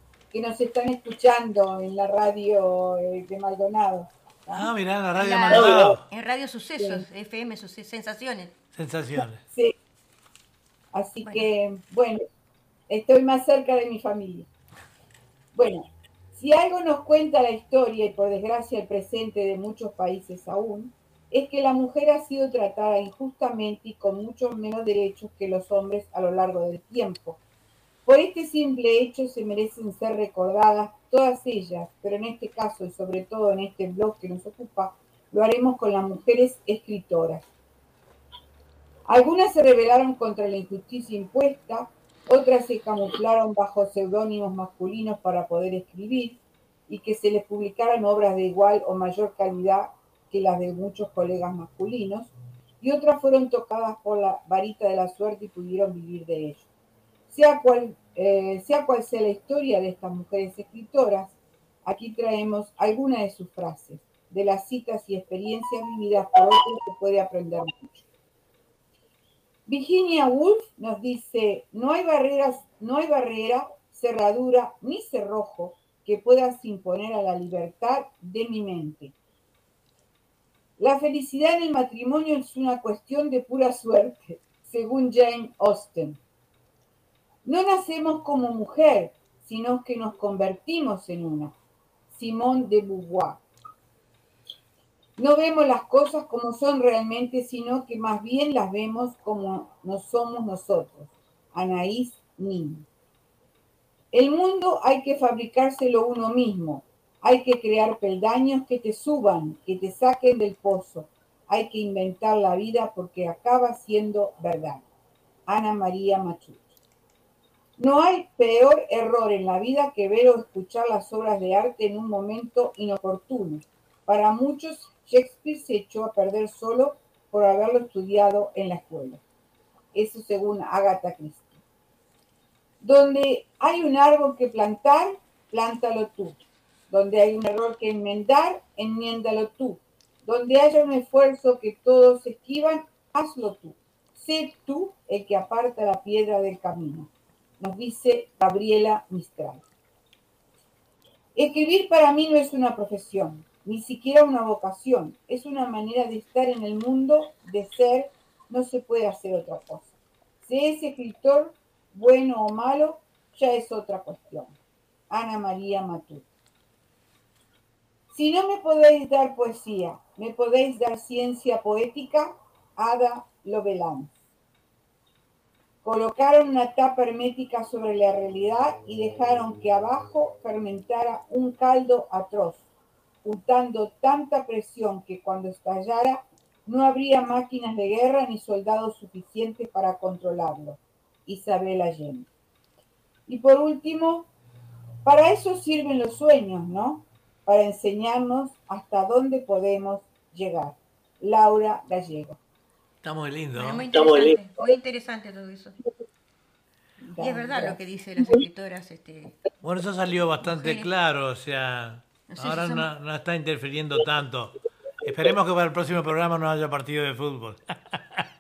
que nos están escuchando en la radio eh, de Maldonado. Ah, mirá, la radio En de Maldonado. En Radio Sucesos, FM Suce- Sensaciones. Sensaciones. Sí. Así que, bueno, estoy más cerca de mi familia. Bueno, si algo nos cuenta la historia y por desgracia el presente de muchos países aún, es que la mujer ha sido tratada injustamente y con muchos menos derechos que los hombres a lo largo del tiempo. Por este simple hecho se merecen ser recordadas todas ellas, pero en este caso y sobre todo en este blog que nos ocupa, lo haremos con las mujeres escritoras. Algunas se rebelaron contra la injusticia impuesta, otras se camuflaron bajo seudónimos masculinos para poder escribir, y que se les publicaran obras de igual o mayor calidad que las de muchos colegas masculinos, y otras fueron tocadas por la varita de la suerte y pudieron vivir de ello. Sea cual, eh, sea cual sea la historia de estas mujeres escritoras, aquí traemos algunas de sus frases. De las citas y experiencias vividas por otros se puede aprender mucho. Virginia Woolf nos dice, no hay barreras, no hay barrera, cerradura ni cerrojo que puedas imponer a la libertad de mi mente. La felicidad en el matrimonio es una cuestión de pura suerte, según Jane Austen. No nacemos como mujer, sino que nos convertimos en una. Simone de Beauvoir. No vemos las cosas como son realmente, sino que más bien las vemos como no somos nosotros. Anaís Nin. El mundo hay que fabricárselo uno mismo. Hay que crear peldaños que te suban, que te saquen del pozo. Hay que inventar la vida porque acaba siendo verdad. Ana María Machut. No hay peor error en la vida que ver o escuchar las obras de arte en un momento inoportuno. Para muchos, Shakespeare se echó a perder solo por haberlo estudiado en la escuela. Eso según Agatha Christie. Donde hay un árbol que plantar, plántalo tú. Donde hay un error que enmendar, enmiéndalo tú. Donde haya un esfuerzo que todos esquivan, hazlo tú. Sé tú el que aparta la piedra del camino. Nos dice Gabriela Mistral. Escribir para mí no es una profesión, ni siquiera una vocación. Es una manera de estar en el mundo, de ser. No se puede hacer otra cosa. Si es escritor, bueno o malo, ya es otra cuestión. Ana María Matut. Si no me podéis dar poesía, me podéis dar ciencia poética, Ada Lovelace. Colocaron una tapa hermética sobre la realidad y dejaron que abajo fermentara un caldo atroz, juntando tanta presión que cuando estallara no habría máquinas de guerra ni soldados suficientes para controlarlo. Isabel Allende. Y por último, para eso sirven los sueños, ¿no? Para enseñarnos hasta dónde podemos llegar. Laura Gallego. Está muy lindo. Bueno, ¿no? muy interesante, muy interesante todo eso. Y es verdad lo que dicen las escritoras. Este, Bueno, eso salió bastante Mujeres. claro, o sea, No sé si ahora son- no, no está interfiriendo tanto. Esperemos que para el próximo programa no haya partido de fútbol.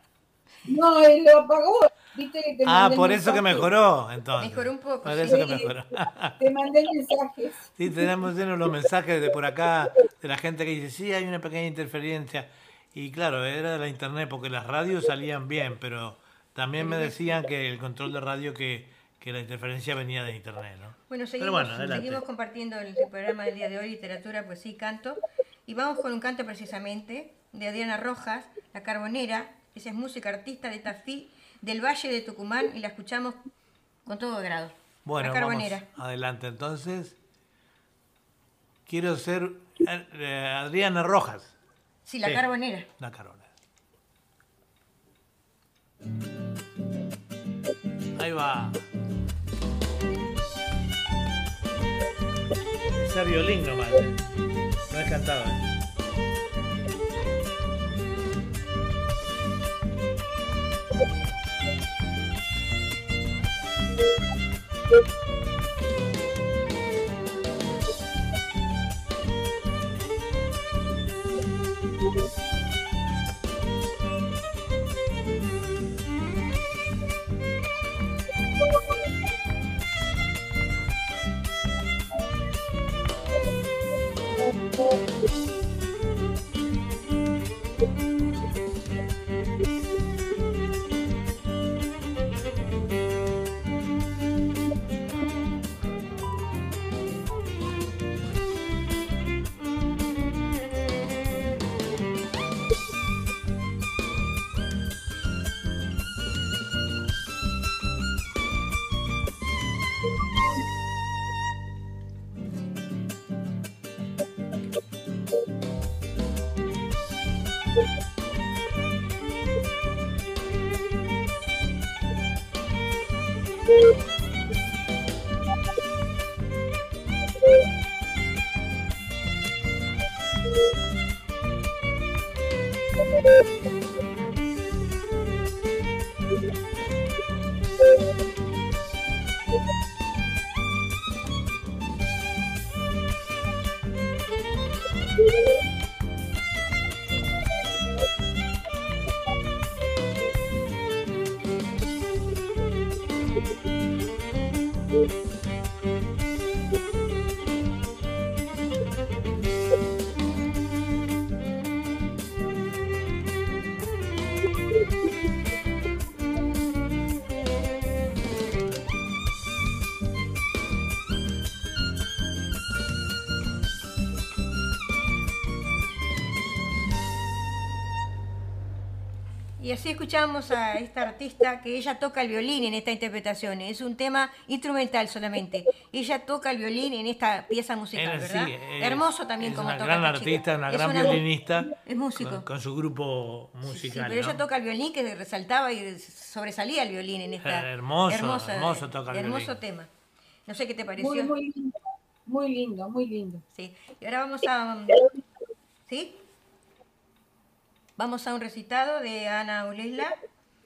No, él lo apagó. Viste que te Ah, por eso que mensaje. mejoró, entonces. Mejoró un poco, Por sí. eso que mejoró. Te mandé el mensaje. Sí, tenemos llenos los mensajes de por acá, de la gente que dice, sí, hay una pequeña interferencia. Y claro, era de la internet, porque las radios salían bien, pero también me decían que el control de radio, que, que la interferencia venía de internet, ¿no? Bueno, seguimos, bueno, seguimos compartiendo el programa del día de hoy, literatura, poesía y canto. Y vamos con un canto precisamente de Adriana Rojas, La Carbonera. Esa es música artista de Tafí, del Valle de Tucumán, y la escuchamos con todo agrado. Bueno, La vamos Carbonera. adelante entonces. Quiero ser eh, Adriana Rojas. Sí, La Sí. Carbonera. La Carbonera. Ahí va. Ese violín nomás. eh. No es cantado. eh. Thank you. Escuchamos a esta artista que ella toca el violín en esta interpretación. Es un tema instrumental solamente. Ella toca el violín en esta pieza musical, ¿verdad? sí, es- Hermoso también es como una toca gran esta chica. artista, una Es gran una- violinista. Es músico. Con, con su grupo Sí, musical. pero ¿no? ella toca el violín que resaltaba y sobresalía el violín en esta Eh, hermoso, hermosa- hermoso toca el hermoso violín. tema. No sé qué te pareció. Muy, muy lindo, muy lindo, muy lindo. Sí. Y ahora vamos a ¿Sí? Vamos a un recitado de Ana Ulesla,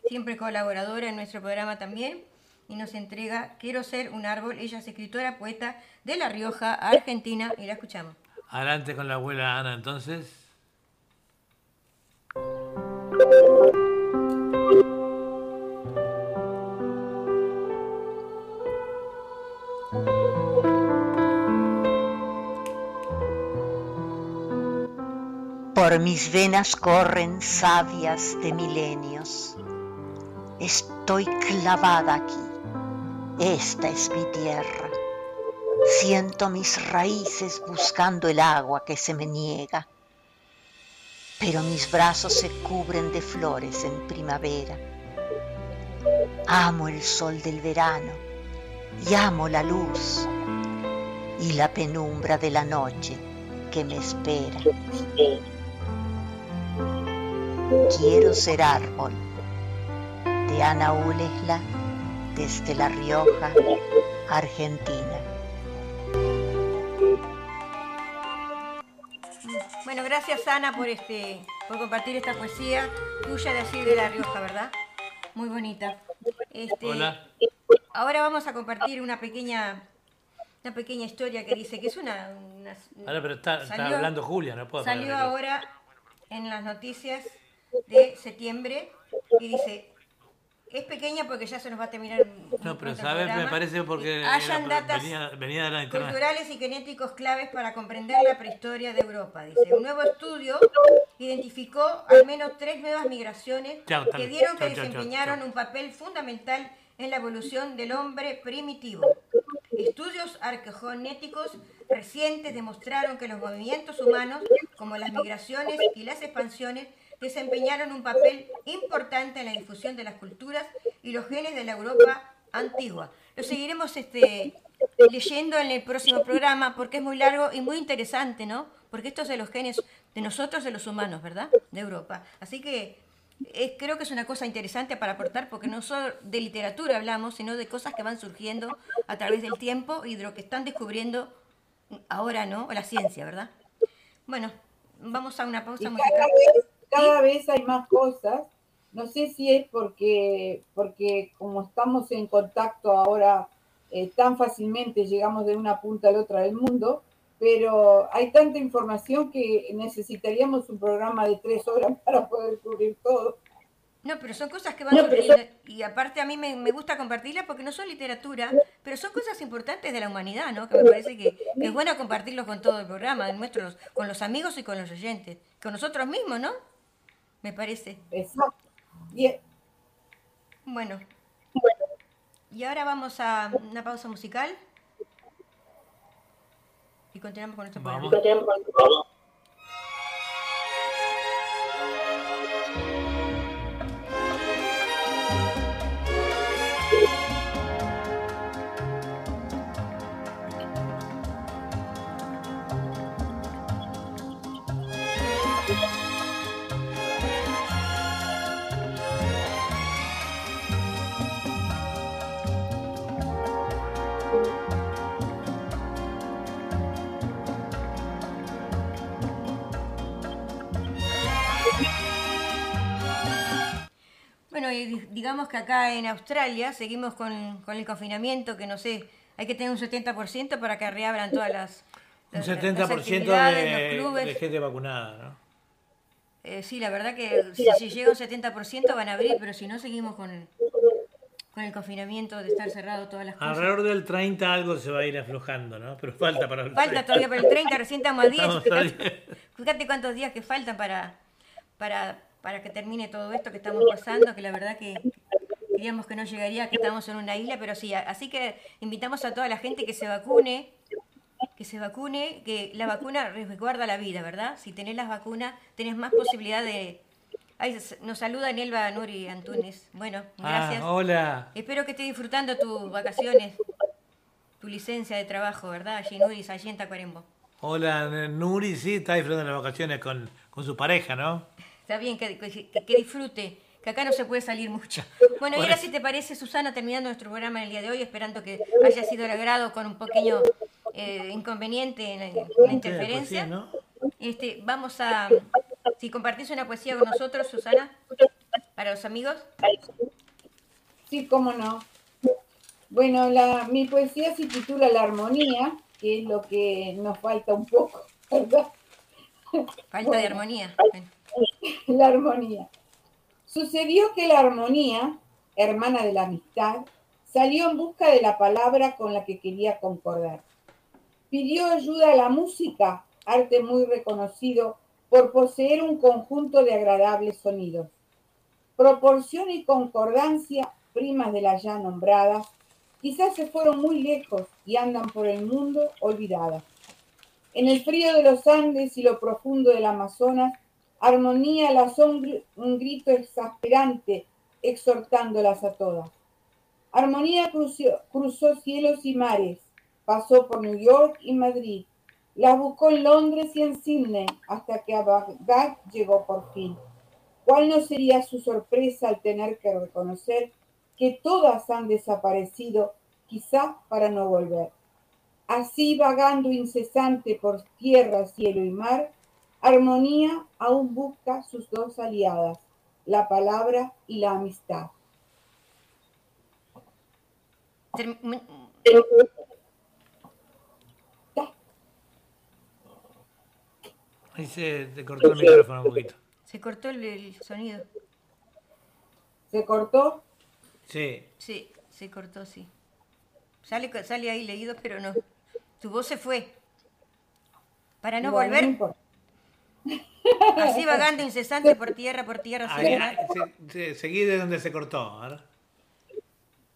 siempre colaboradora en nuestro programa también, y nos entrega Quiero ser un árbol. Ella es escritora, poeta de La Rioja, Argentina, y la escuchamos. Adelante con la abuela Ana, entonces. Por mis venas corren sabias de milenios. Estoy clavada aquí. Esta es mi tierra. Siento mis raíces buscando el agua que se me niega. Pero mis brazos se cubren de flores en primavera. Amo el sol del verano y amo la luz y la penumbra de la noche que me espera. Quiero ser árbol de Ana Ulesla desde La Rioja, Argentina. Bueno, gracias Ana por este, por compartir esta poesía tuya de así de La Rioja, ¿verdad? Muy bonita. Este, Hola. Ahora vamos a compartir una pequeña, una pequeña historia que dice que es una, una- Ahora, pero está, está Salió- hablando Julia, no puedo Salió ahora en las noticias de septiembre y dice, es pequeña porque ya se nos va a terminar No, pero sabes, me parece porque Hayan era- datas venía, venía de la culturales y genéticos claves para comprender la prehistoria de Europa. Dice, un nuevo estudio identificó al menos tres nuevas migraciones Chao, que dieron que Chao, chao, chao, desempeñaron un papel fundamental en la evolución del hombre primitivo. Estudios arqueogenéticos recientes demostraron que los movimientos humanos, como las migraciones y las expansiones, desempeñaron un papel importante en la difusión de las culturas y los genes de la Europa antigua. Lo seguiremos este, leyendo en el próximo programa porque es muy largo y muy interesante, ¿no? Porque esto es de los genes de nosotros, de los humanos, ¿verdad? De Europa. Así que es- creo que es una cosa interesante para aportar porque no solo de literatura hablamos, sino de cosas que van surgiendo a través del tiempo y de lo que están descubriendo ahora, ¿no? La ciencia, ¿verdad? Bueno, vamos a una pausa musical. Cada vez, hay más cosas. No sé si es porque, porque como estamos en contacto ahora eh, tan fácilmente, llegamos de una punta a la otra del mundo, pero hay tanta información que necesitaríamos un programa de tres horas para poder cubrir todo. No, pero son cosas que van No. Y aparte a mí me, me gusta compartirlas porque no son literatura, pero son cosas importantes de la humanidad, ¿no? Que me parece que, que es bueno compartirlos con todo el programa, nuestros, con los amigos y con los oyentes. Con nosotros mismos, ¿no? Me parece. Exacto. Bien. Bueno. Y ahora vamos a una pausa musical. Y continuamos con nuestro programa. Y digamos que acá en Australia seguimos con, con el confinamiento, que no sé, hay que tener un 70% para que reabran todas las, Un las- las 70% actividades, los de, clubes. de gente vacunada, ¿no? Eh, sí, la verdad que si, si llega un 70% van a abrir, pero si no seguimos con, con el confinamiento de estar cerrado todas las cosas. Alrededor del 30 algo se va a ir aflojando, ¿no? Pero falta para el Falta 30. todavía para el 30, recién estamos a 10. Estamos Fíjate, 10. fíjate cuántos días que faltan para, para, para que termine todo esto que estamos pasando, que la verdad que creíamos que no llegaría, que estamos en una isla, pero sí. Así que invitamos a toda la gente que se vacune, que se vacune, que la vacuna resguarda la vida, ¿verdad? Si tenés las vacunas, tenés más posibilidad de... Ay, nos saluda Nelva Nuri Antunes. Bueno, gracias. Ah, hola. Espero que estés disfrutando tus vacaciones, tu licencia de trabajo, ¿verdad? Allí en Uris, allí en Tacuarembó. Hola, Nuri, sí, está disfrutando las vacaciones con, con su pareja, ¿no? Está bien, que, que- que disfrute, que acá no se puede salir mucho. Bueno, y ahora si te parece, Susana, terminando nuestro programa en el día de hoy, esperando que haya sido el agrado con un pequeño eh, inconveniente en la, en la interferencia. poesía, ¿no? Este, vamos a, si compartís una poesía con nosotros, Susana, para los amigos. Sí, cómo no. Bueno, la, mi poesía se titula La armonía, que es lo que nos falta un poco, ¿verdad? Falta de Bueno. La armonía. Sucedió que la armonía, hermana de la amistad, salió en busca de la palabra con la que quería concordar. Pidió ayuda a la música, arte muy reconocido por poseer un conjunto de agradables sonidos. Proporción y concordancia, primas de las ya nombradas, quizás se fueron muy lejos y andan por el mundo olvidadas. En el frío de los Andes y lo profundo del Amazonas, Armonía lanzó un, gr- un grito exasperante, exhortándolas a todas. Armonía cruzó cielos y mares, pasó por New York y Madrid, las buscó en Londres y en Sydney, hasta que a Bagdad llegó por fin. ¿Cuál no sería su sorpresa al tener que reconocer que todas han desaparecido, quizá para no volver? Así vagando incesante por tierra, cielo y mar, Armonía aún busca sus dos aliadas, la palabra y la amistad. Ahí se te cortó el micrófono un poquito. Se cortó el, el sonido. ¿Se cortó? Sí. Sí, se cortó, sí. Sale, sale ahí leído, pero no. Tu voz se fue. Para no Bueno, volver. Así vagando incesante por tierra, por tierra, se- seguí de donde se cortó. ¿verdad?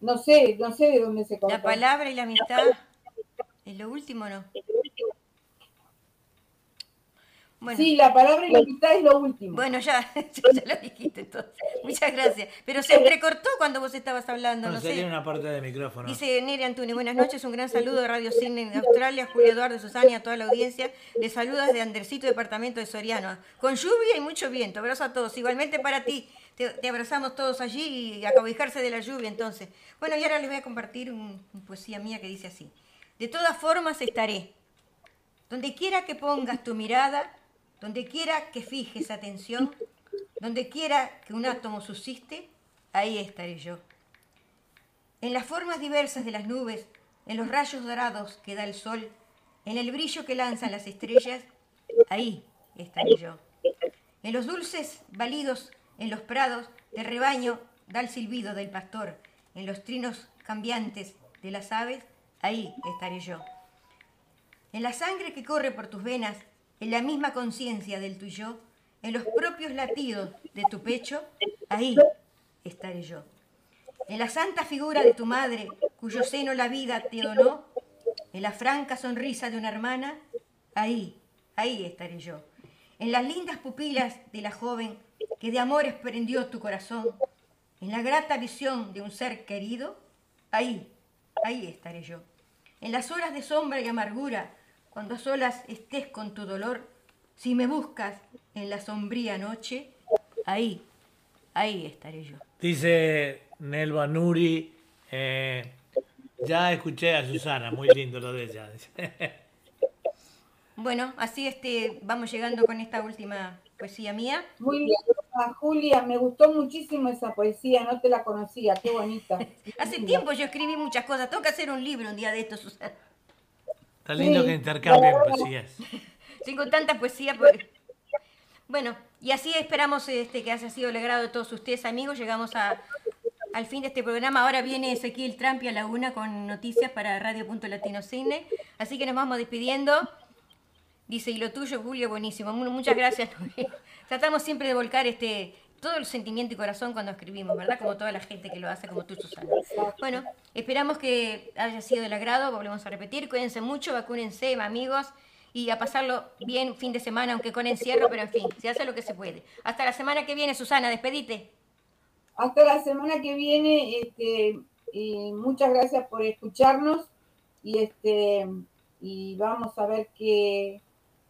No sé, no sé de dónde se cortó. La palabra y la amistad es lo último, ¿no? Bueno. Sí, la palabra y la amistad es lo último. Bueno, ya, ya lo dijiste entonces. Muchas gracias. Pero se entrecortó cuando vos estabas hablando, No, no sé. una parte del micrófono. Dice Nere Antunes, buenas noches, un gran saludo de Radio Cine de Australia, Julio Eduardo Susana y a toda la audiencia. Les saluda desde Andercito, departamento de Soriano. Con lluvia y mucho viento. Abrazo a todos. Igualmente para ti. Te, te abrazamos todos allí y a cobijarse de la lluvia entonces. Bueno, y ahora les voy a compartir un, una poesía mía que dice así. De todas formas estaré. Donde quiera que pongas tu mirada, donde quiera que fijes atención, donde quiera que un átomo subsiste, ahí estaré yo. En las formas diversas de las nubes, en los rayos dorados que da el sol, en el brillo que lanzan las estrellas, ahí estaré yo. En los dulces balidos, en los prados de rebaño da el silbido del pastor, en los trinos cambiantes de las aves, ahí estaré yo. En la sangre que corre por tus venas, en la misma conciencia del tu yo, en los propios latidos de tu pecho, ahí estaré yo. En la santa figura de tu madre, cuyo seno la vida te donó, en la franca sonrisa de una hermana, ahí, ahí estaré yo. En las lindas pupilas de la joven que de amores prendió tu corazón, en la grata visión de un ser querido, ahí, ahí estaré yo. En las horas de sombra y amargura, cuando a solas estés con tu dolor, si me buscas en la sombría noche, ahí, ahí estaré yo. Dice Nelva Nuri, eh, ya escuché a Susana, muy lindo lo de ella. Bueno, así este, vamos llegando con esta última poesía mía. Muy bien. Julia, me gustó muchísimo esa poesía, no te la conocía, qué bonita. Hace tiempo yo escribí muchas cosas. Tengo que hacer un libro un día de esto, Susana. Está lindo Sí, que intercambien poesías. Tengo tanta poesía. Bueno, y así esperamos este, que haya sido el agrado de todos ustedes, amigos. Llegamos a, al fin de este programa. Ahora viene Ezequiel Trampi a la una con noticias para Radio Punto Latino Cine. Así que nos vamos despidiendo. Dice, y lo tuyo, Julio, buenísimo. Mu- Muchas gracias. Tratamos siempre de volcar este todo el sentimiento y corazón cuando escribimos, ¿verdad? Como toda la gente que lo hace, como tú, Susana. Bueno, esperamos que haya sido del agrado. Volvemos a repetir. Cuídense mucho, vacúnense, amigos. Y a pasarlo bien fin de semana, aunque con encierro, pero en fin, se hace lo que se puede. Hasta la semana que viene, Susana, despedite. Hasta la semana que viene, este, y muchas gracias por escucharnos y este y vamos a ver qué,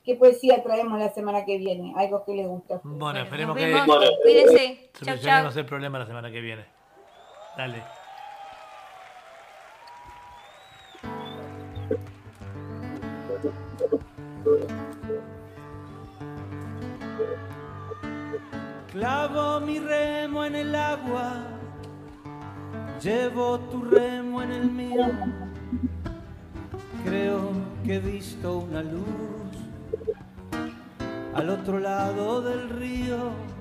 qué poesía traemos la semana que viene, algo que les gusta. Bueno, esperemos que. Cuídense. Chao. solucionemos el problema la semana que viene. Dale. Clavo mi remo en el agua, llevo tu remo en el mío. Creo que he visto una luz al otro lado del río.